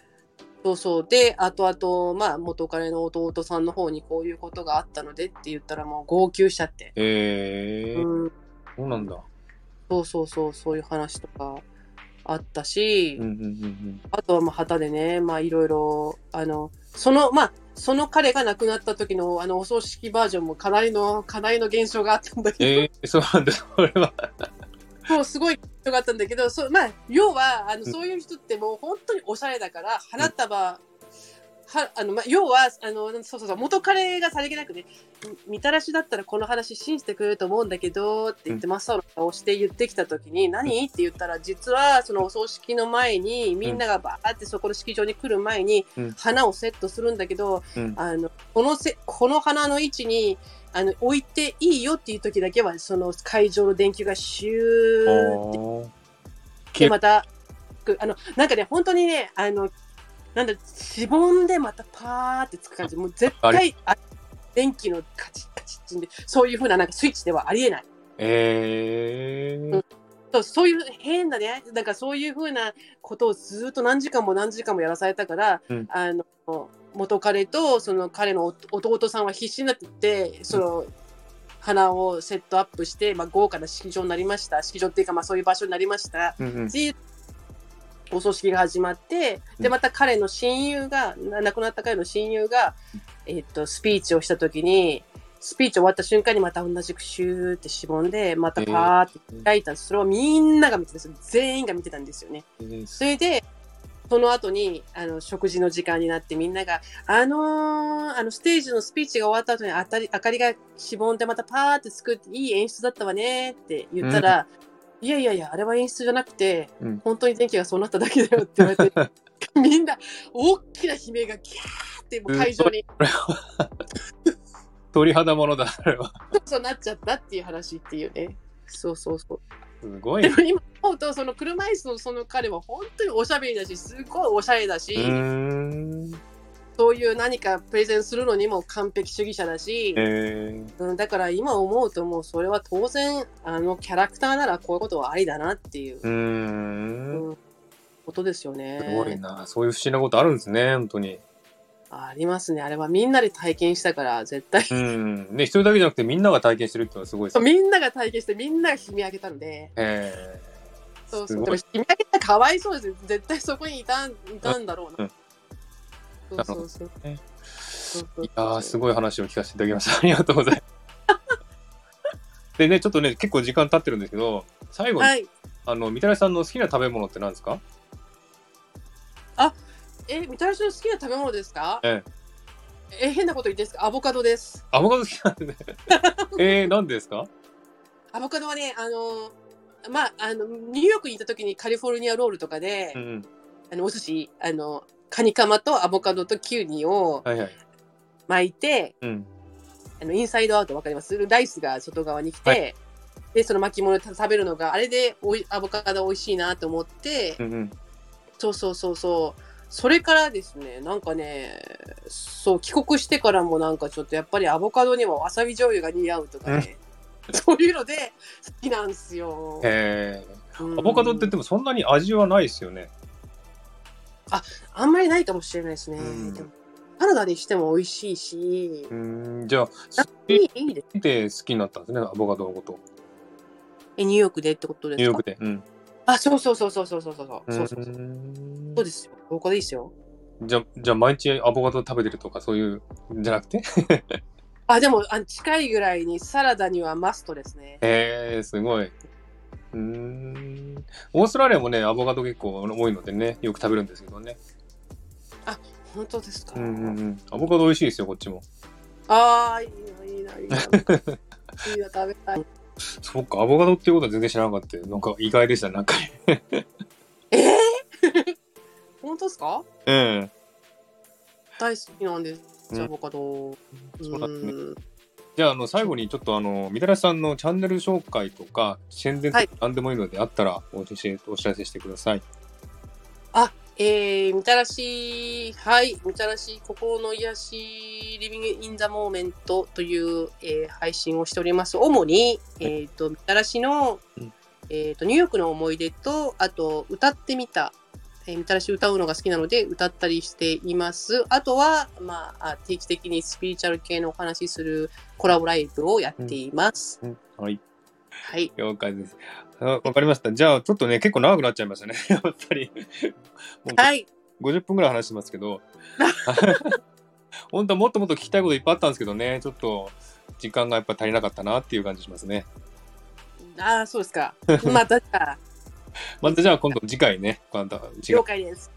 そうそう。で、後々、まあ、元彼の弟さんの方にこういうことがあったのでって言ったらもう号泣しちゃって。えーうん。そうなんだそうそうそう、そういう話とかあったし、うんうんうんあとはまあ旗でね、まあいろいろ、あの、その、まあ、その彼が亡くなった時のあのお葬式バージョンもかなりの、かなりの現象があったんだけど、えー、そうなんだ。それは。もうすごい人があったんだけど、そうまあ、要はあのうんそういう人ってもう本当におしゃれだから、花束、はあのまあ、要はあのそうそうそう元彼がさりげなくねみみたらしだったらこの話信じてくれると思うんだけどって言って真っ青な顔して言ってきた時に、何？って言ったら実はそのお葬式の前にみんながバーってそこの式場に来る前にうん。花をセットするんだけど、うん。あのこのせこの花の位置にあの置いていいよっていう時だけはその会場の電球がシューって。で、また、くあの、なんかね、本当にね、あの、なんだ、しぼんでまたパーってつく感じ。もう絶対、あ電気のカチッカチッチンで、そういうふうななんかスイッチではありえない。えーそうそういう変なね、なんかそういうふうなことをずっと何時間も何時間もやらされたから、うんあの元彼とその彼の弟さんは必死になってって、その花をセットアップして、まあ、豪華な式場になりました。式場っていうか、まあ、そういう場所になりました。うんうんっていうお葬式が始まって、で、また彼の親友が、な亡くなった彼の親友が、えっと、スピーチをしたときに、スピーチ終わった瞬間にまた同じくシューってしぼんで、またパーって開いたんです。それをみんなが見てたんですよ。全員が見てたんですよね。えーそれで、その後に、あの、食事の時間になってみんなが、あのーあの、ステージのスピーチが終わった後にあたり、明かりがしぼんでまたパーって作って、いい演出だったわねって言ったら、いやいやいや、あれは演出じゃなくて、うん本当に電気がそうなっただけだよって言われて、みんな、大きな悲鳴がギャーってもう会場に、鳥肌ものだ、あれは。そうなっちゃったっていう話っていうね。そうそうそう。すごいね。でも今思うと、その車椅子のその彼は本当におしゃべりだし、すごいおしゃれだし。そういう何かプレゼンするのにも完璧主義者だし、えーうん、だから今思うともうそれは当然あのキャラクターならこういうことはありだなっていう、うーん。うんことですよね。すごいな。そういう不思議なことあるんですね、本当に。ありますね。あれはみんなで体験したから絶対。うん。ね、一人だけじゃなくてみんなが体験してるっていうのはすごいですね。みんなが体験してみんなが悲鳴上げたので。えそうそう。でも悲鳴上げたらかわいそうですよ。絶対そこにいたんいたんだろうな。そうそうそう。ねいやー、すごい話を聞かせていただきました。ありがとうございます。でね、ちょっとね、結構時間経ってるんですけど、最後に、はい。あの、みたらしさんの好きな食べ物って何ですか？え、みたらしの好きな食べ物ですか？ええ、変なこと言っていいですか？アボカドです。アボカド好きなんでね。えー、なんでですか？アボカドはね、あの、まあ、あの、ニューヨークにいた時にカリフォルニアロールとかで、うん。あの、お寿司、あの、カニカマとアボカドとキュウリをはいはい。巻いて、うん。あの、インサイドアウトわかります？ライスが外側に来て、はで、その巻物で食べるのが、あれでおいアボカド美味しいなと思って、うんうん。そうそうそうそう。それからですね、なんかね、そう、帰国してからもなんかちょっとやっぱりアボカドにもわさび醤油が似合うとかね、そういうので好きなんですよ。へー。うんアボカドって言ってもそんなに味はないですよね。あ、あんまりないかもしれないですね。うん、でもサラダにしても美味しいし。うん、じゃあ、いいです好きになったんですね、アボカドのこと。え、ニューヨークでってことですか？ニューヨークで。うん。あ、そうそうそうそうそうそうそう。そうそうそう。そうですよ。アこでいいですよ。じゃ、じゃ毎日アボカド食べてるとかそういう、じゃなくて？あ、でもあ、近いぐらいにサラダにはマストですね。へえー、すごい。うーん。オーストラリアもね、アボカド結構多いのでね、よく食べるんですけどね。本当ですか、うんうんうん。アボカド美味しいですよ、こっちも。ああ、いいな、いいな、いいな。いいな、食べたい。そっか、アボカドっていうことは全然知らなかった。なんか意外でした、なんか。ええ 本当ですか？うん。大好きなんです、うんアボカド。そうなんですねんじゃあ、あの、最後にちょっとあの、みたらしさんのチャンネル紹介とか、宣伝とはいか何でもいいのであったらお教え、お知らせしてください。あ、えー、みたらし、はい、みたらし、心の癒し、リビングインザモーメントという、えー配信をしております。主に、えっ、と、みたらしの、うんえっ、と、ニューヨークの思い出と、あと、歌ってみた。えーみたらし歌うのが好きなので、歌ったりしています。あとは、まあ、あ定期的にスピリチュアル系のお話しするコラボライブをやっています。うんはい。はい。了解です。あわかりました。じゃあ、ちょっとね、結構長くなっちゃいましたね。やっぱり。はい。50分ぐらい話してますけど。本当はもっともっと聞きたいこといっぱいあったんですけどね、ちょっと時間がやっぱ足りなかったなっていう感じしますね。ああ、そうですか。また、あ またじゃあ今度次回ね、また次了回解です。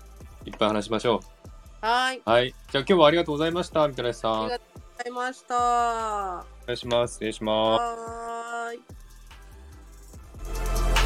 いっぱい話しましょはい。う。はい。じゃあ今日はありがとうございました、みたらしさん。ありがとうございました。は願いします。失礼します。ーい。